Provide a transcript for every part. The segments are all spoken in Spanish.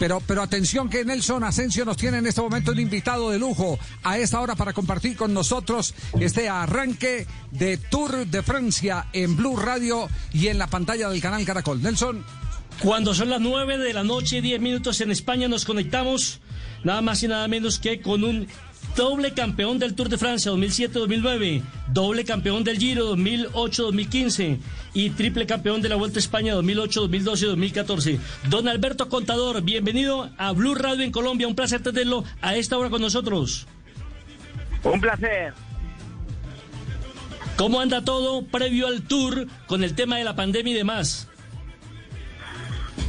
Pero, pero atención que Nelson Asensio nos tiene en este momento un invitado de lujo a esta hora para compartir con nosotros este arranque de Tour de Francia en Blue Radio y en la pantalla del canal Caracol. Nelson. Cuando son las 9 de la noche, 10 minutos en España, nos conectamos nada más y nada menos que con un doble campeón del Tour de Francia 2007-2009, doble campeón del Giro 2008-2015 y triple campeón de la Vuelta a España 2008-2012-2014. Don Alberto Contador, bienvenido a Blue Radio en Colombia. Un placer tenerlo a esta hora con nosotros. Un placer. ¿Cómo anda todo previo al Tour con el tema de la pandemia y demás?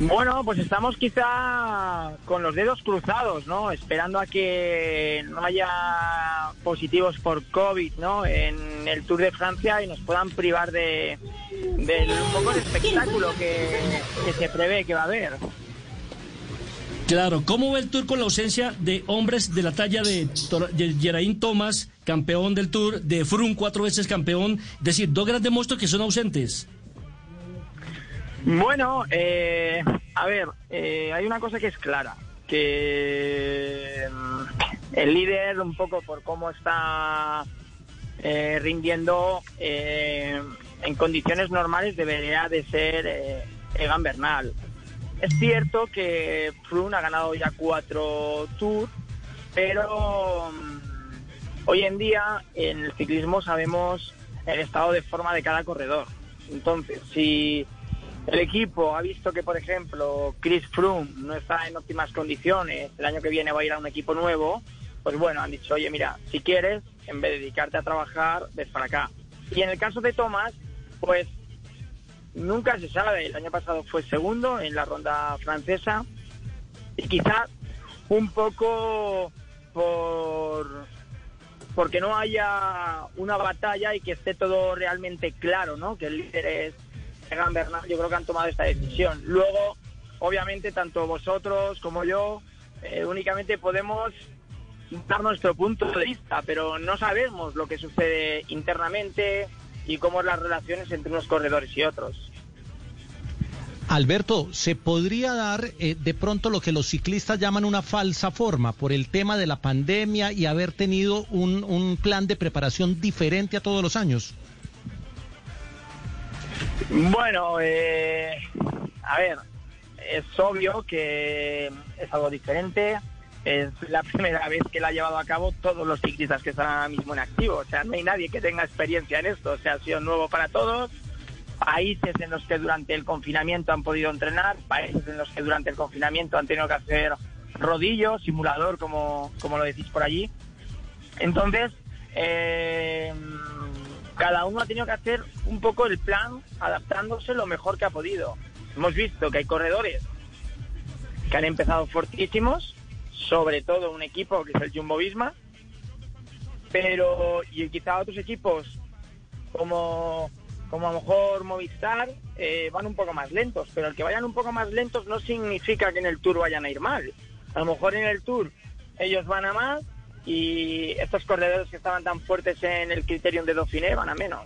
Bueno, pues estamos quizá con los dedos cruzados, ¿no? Esperando a que no haya positivos por COVID, ¿no? En el Tour de Francia y nos puedan privar de, un poco de espectáculo que, se prevé que va a haber. Claro, ¿cómo va el Tour con la ausencia de hombres de la talla de, de Geraint Thomas, campeón del Tour, de Froome, cuatro veces campeón? Es decir, dos grandes monstruos que son ausentes. Bueno, eh, a ver, eh, hay una cosa que es clara, que mm, el líder, un poco por cómo está eh, rindiendo en condiciones normales, debería de ser Egan Bernal. Es cierto que Froome ha ganado ya cuatro tours, pero mm, hoy en día en el ciclismo sabemos el estado de forma de cada corredor. Entonces, si el equipo ha visto que, por ejemplo, Chris Froome no está en óptimas condiciones, el año que viene va a ir a un equipo nuevo, pues bueno, han dicho, oye, mira, si quieres, en vez de dedicarte a trabajar, ves para acá. Y en el caso de Thomas, pues nunca se sabe, el año pasado fue segundo en la ronda francesa y quizás un poco por porque no haya una batalla y que esté todo realmente claro, ¿no? Que el líder es Yo creo que han tomado esta decisión. Luego, obviamente, tanto vosotros como yo, eh, únicamente podemos dar nuestro punto de vista, pero no sabemos lo que sucede internamente y cómo son las relaciones entre unos corredores y otros. Alberto, ¿se podría dar eh, de pronto lo que los ciclistas llaman una falsa forma por el tema de la pandemia y haber tenido un plan de preparación diferente a todos los años? Bueno, eh, a ver, es obvio que es algo diferente. Es la primera vez que la ha llevado a cabo todos los ciclistas que están ahora mismo en activo. O sea, no hay nadie que tenga experiencia en esto. O sea, ha sido nuevo para todos. Países en los que durante el confinamiento han podido entrenar, países en los que durante el confinamiento han tenido que hacer rodillo, simulador, como, como lo decís por allí. Entonces, eh, cada uno ha tenido que hacer un poco el plan adaptándose lo mejor que ha podido. Hemos visto que hay corredores que han empezado fortísimos, sobre todo un equipo que es el Jumbo Visma, pero y quizá otros equipos como, como a lo mejor Movistar eh, van un poco más lentos, pero el que vayan un poco más lentos no significa que en el Tour vayan a ir mal. A lo mejor en el Tour ellos van a más y estos corredores que estaban tan fuertes en el criterium de Dauphiné van a menos.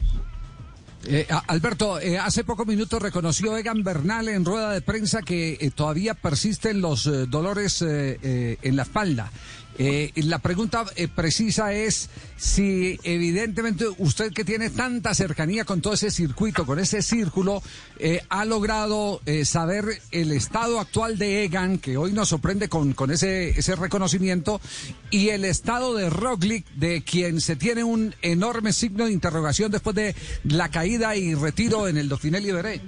Eh, Alberto, eh, hace pocos minutos reconoció Egan Bernal en rueda de prensa que eh, todavía persisten los dolores en la espalda. Eh, la pregunta eh, precisa es si evidentemente usted que tiene tanta cercanía con todo ese circuito, con ese círculo, eh, ha logrado saber el estado actual de Egan, que hoy nos sorprende con, ese, ese reconocimiento, y el estado de Roglic, de quien se tiene un enorme signo de interrogación después de la caída y retiro en el Dauphiné Libéré.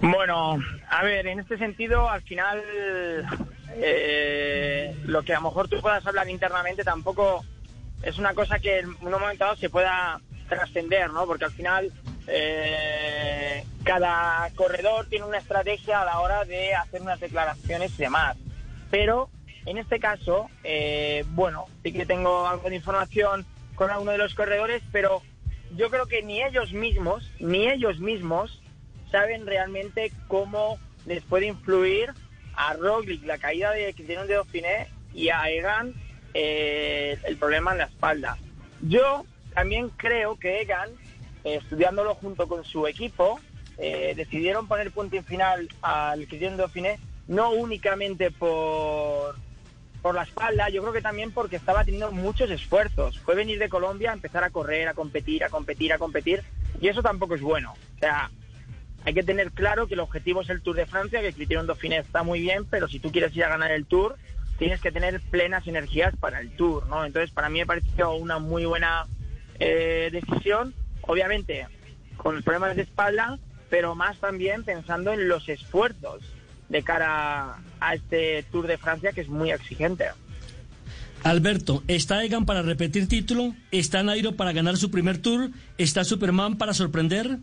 Bueno, a ver, en este sentido, al final eh, lo que a lo mejor tú puedas hablar internamente tampoco es una cosa que en un momento dado se pueda trascender, ¿no? Porque al final eh, cada corredor tiene una estrategia a la hora de hacer unas declaraciones y demás. Pero en este caso, eh, bueno, sí que tengo algo de información con alguno de los corredores, pero yo creo que ni ellos mismos, ni ellos mismos saben realmente cómo les puede influir a Roglic la caída de Cristiano de Dauphiné y a Egan eh, el problema en la espalda. Yo también creo que Egan, eh, estudiándolo junto con su equipo, eh, decidieron poner punto y final al Cristiano de Dauphiné no únicamente por, por la espalda, yo creo que también porque estaba teniendo muchos esfuerzos. Fue venir de Colombia, empezar a correr, a competir, a competir, a competir, y eso tampoco es bueno. Hay que tener claro que el objetivo es el Tour de Francia, que el Criterium Dauphiné está muy bien, pero si tú quieres ir a ganar el Tour, tienes que tener plenas energías para el Tour, ¿no? Entonces, para mí me pareció una muy buena eh, decisión, obviamente con problemas de espalda, pero más también pensando en los esfuerzos de cara a este Tour de Francia que es muy exigente. Alberto, ¿está Egan para repetir título? ¿Está Nairo para ganar su primer tour? ¿Está Superman para sorprender?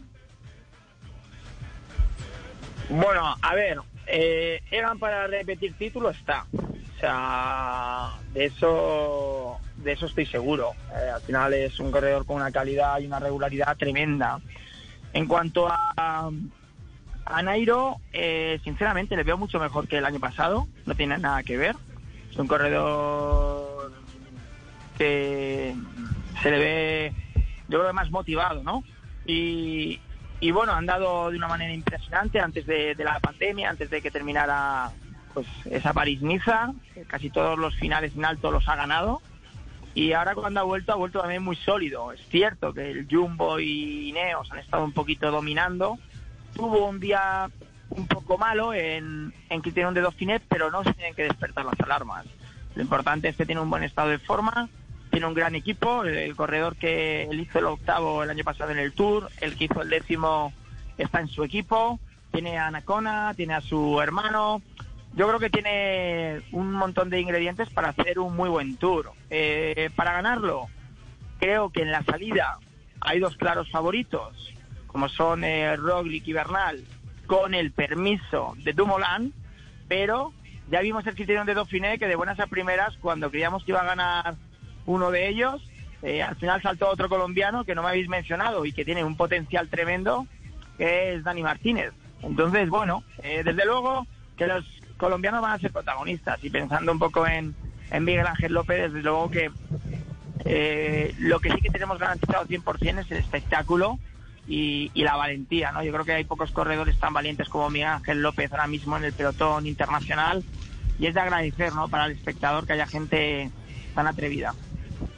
Bueno, a ver, eh, Egan para repetir título está. O sea, de eso, de eso estoy seguro. Eh, al final es un corredor con una calidad y una regularidad tremenda. En cuanto a, a Nairo, eh, sinceramente le veo mucho mejor que el año pasado. No tiene nada que ver. Es un corredor que se le ve, yo creo, más motivado, ¿no? Y, y bueno, han dado de una manera impresionante antes de, de la pandemia, antes de que terminara pues esa París-Niza, casi todos los finales en alto los ha ganado. Y ahora cuando ha vuelto, ha vuelto también muy sólido. Es cierto que el Jumbo y Ineos han estado un poquito dominando. Tuvo un día un poco malo en, en Criterion de Dauphiné, pero no se tienen que despertar las alarmas. Lo importante es que tiene un buen estado de forma, tiene un gran equipo. El, corredor que él hizo el octavo el año pasado en el Tour, el que hizo el décimo está en su equipo. Tiene a Anacona, tiene a su hermano. Yo creo que tiene un montón de ingredientes para hacer un muy buen tour. Eh, para ganarlo, creo que en la salida hay dos claros favoritos, como son eh, Roglic y Bernal, con el permiso de Dumoulin, pero ya vimos el criterium de Dauphiné que de buenas a primeras, cuando creíamos que iba a ganar uno de ellos, eh, al final saltó otro colombiano que no me habéis mencionado y que tiene un potencial tremendo, que es Dani Martínez. Entonces, bueno, eh, desde luego que los colombianos van a ser protagonistas y pensando un poco en, en Miguel Ángel López, desde luego que eh, lo que sí que tenemos garantizado 100% es el espectáculo y, y, la valentía, ¿no? Yo creo que hay pocos corredores tan valientes como Miguel Ángel López ahora mismo en el pelotón internacional y es de agradecer, ¿no? Para el espectador que haya gente tan atrevida.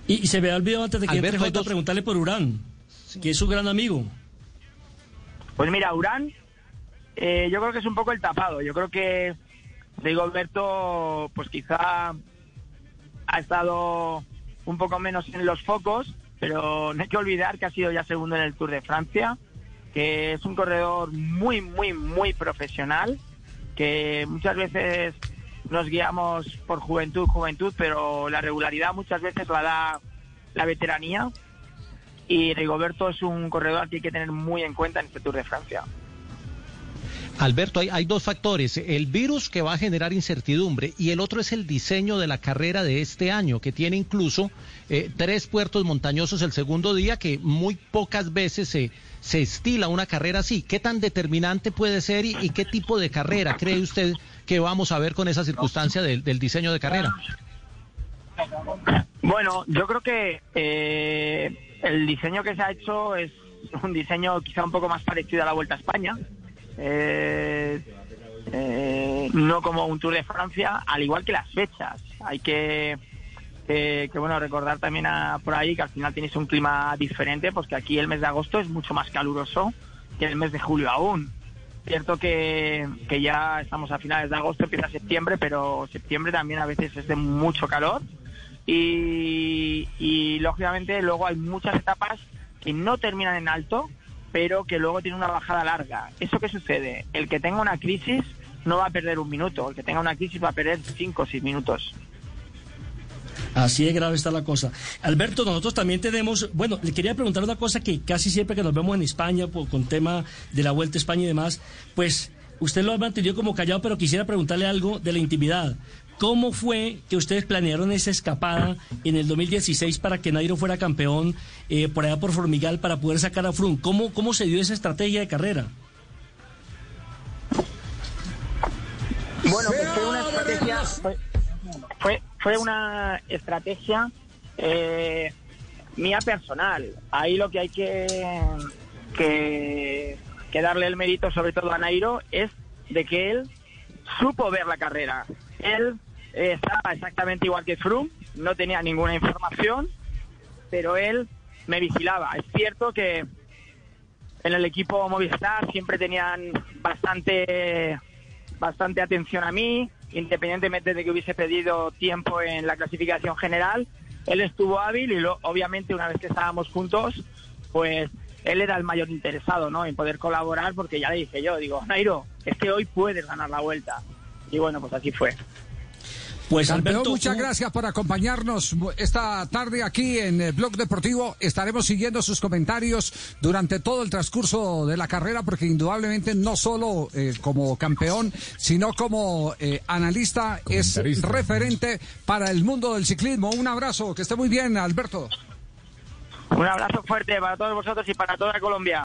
Y, y se me ha olvidado antes de que Alberto, entre Jota, dos... preguntarle por Urán, sí. que es su gran amigo. Pues mira, Urán, eh, yo creo que es un poco el tapado. Yo creo que Rigoberto, pues quizá ha estado un poco menos en los focos, pero no hay que olvidar que ha sido ya segundo en el Tour de Francia, que es un corredor muy, muy, muy profesional, que muchas veces nos guiamos por juventud, juventud, pero la regularidad muchas veces la da la veteranía. Y Rigoberto es un corredor que hay que tener muy en cuenta en este Tour de Francia. Alberto, hay, dos factores. El virus que va a generar incertidumbre y el otro es el diseño de la carrera de este año, que tiene incluso eh, tres puertos montañosos el segundo día, que muy pocas veces se, se estila una carrera así. ¿Qué tan determinante puede ser y, qué tipo de carrera cree usted que vamos a ver con esa circunstancia del, del diseño de carrera? Bueno, yo creo que eh, el diseño que se ha hecho es un diseño quizá un poco más parecido a la Vuelta a España eh, eh, no como un Tour de Francia, al igual que las fechas. Hay que, que, que bueno recordar también a, por ahí que al final tienes un clima diferente, pues que aquí el mes de agosto es mucho más caluroso que el mes de julio aún. Cierto que, que ya estamos a finales de agosto, empieza septiembre, pero septiembre también a veces es de mucho calor. Y, y lógicamente luego hay muchas etapas que no terminan en alto, pero que luego tiene una bajada larga. ¿Eso qué sucede? El que tenga una crisis no va a perder un minuto, el que tenga una crisis va a perder cinco o seis minutos. Así de grave está la cosa. Alberto, nosotros también tenemos, bueno, le quería preguntar una cosa que casi siempre que nos vemos en España, por, con tema de la Vuelta a España y demás, pues usted lo ha mantenido como callado, pero quisiera preguntarle algo de la intimidad. ¿Cómo fue que ustedes planearon esa escapada en el 2016 para que Nairo fuera campeón eh, por allá por Formigal para poder sacar a Froome? ¿Cómo, ¿Cómo se dio esa estrategia de carrera? Bueno, pues fue una estrategia, fue, fue, una estrategia eh, mía personal. Ahí lo que hay que darle el mérito, sobre todo a Nairo, es de que él supo ver la carrera. Él eh, estaba exactamente igual que Froome, no tenía ninguna información, pero él me vigilaba. Es cierto que en el equipo Movistar siempre tenían bastante, bastante atención a mí, independientemente de que hubiese pedido tiempo en la clasificación general. Él estuvo hábil y lo, obviamente una vez que estábamos juntos, pues él era el mayor interesado ¿no? en poder colaborar porque ya le dije yo, digo, Nairo, es que hoy puedes ganar la vuelta. Y bueno, pues así fue. Pues Alberto, muchas gracias por acompañarnos esta tarde aquí en el Blog Deportivo. Estaremos siguiendo sus comentarios durante todo el transcurso de la carrera, porque indudablemente no solo eh, como campeón, sino como eh, analista es referente para el mundo del ciclismo. Un abrazo, que esté muy bien, Alberto. Un abrazo fuerte para todos vosotros y para toda Colombia.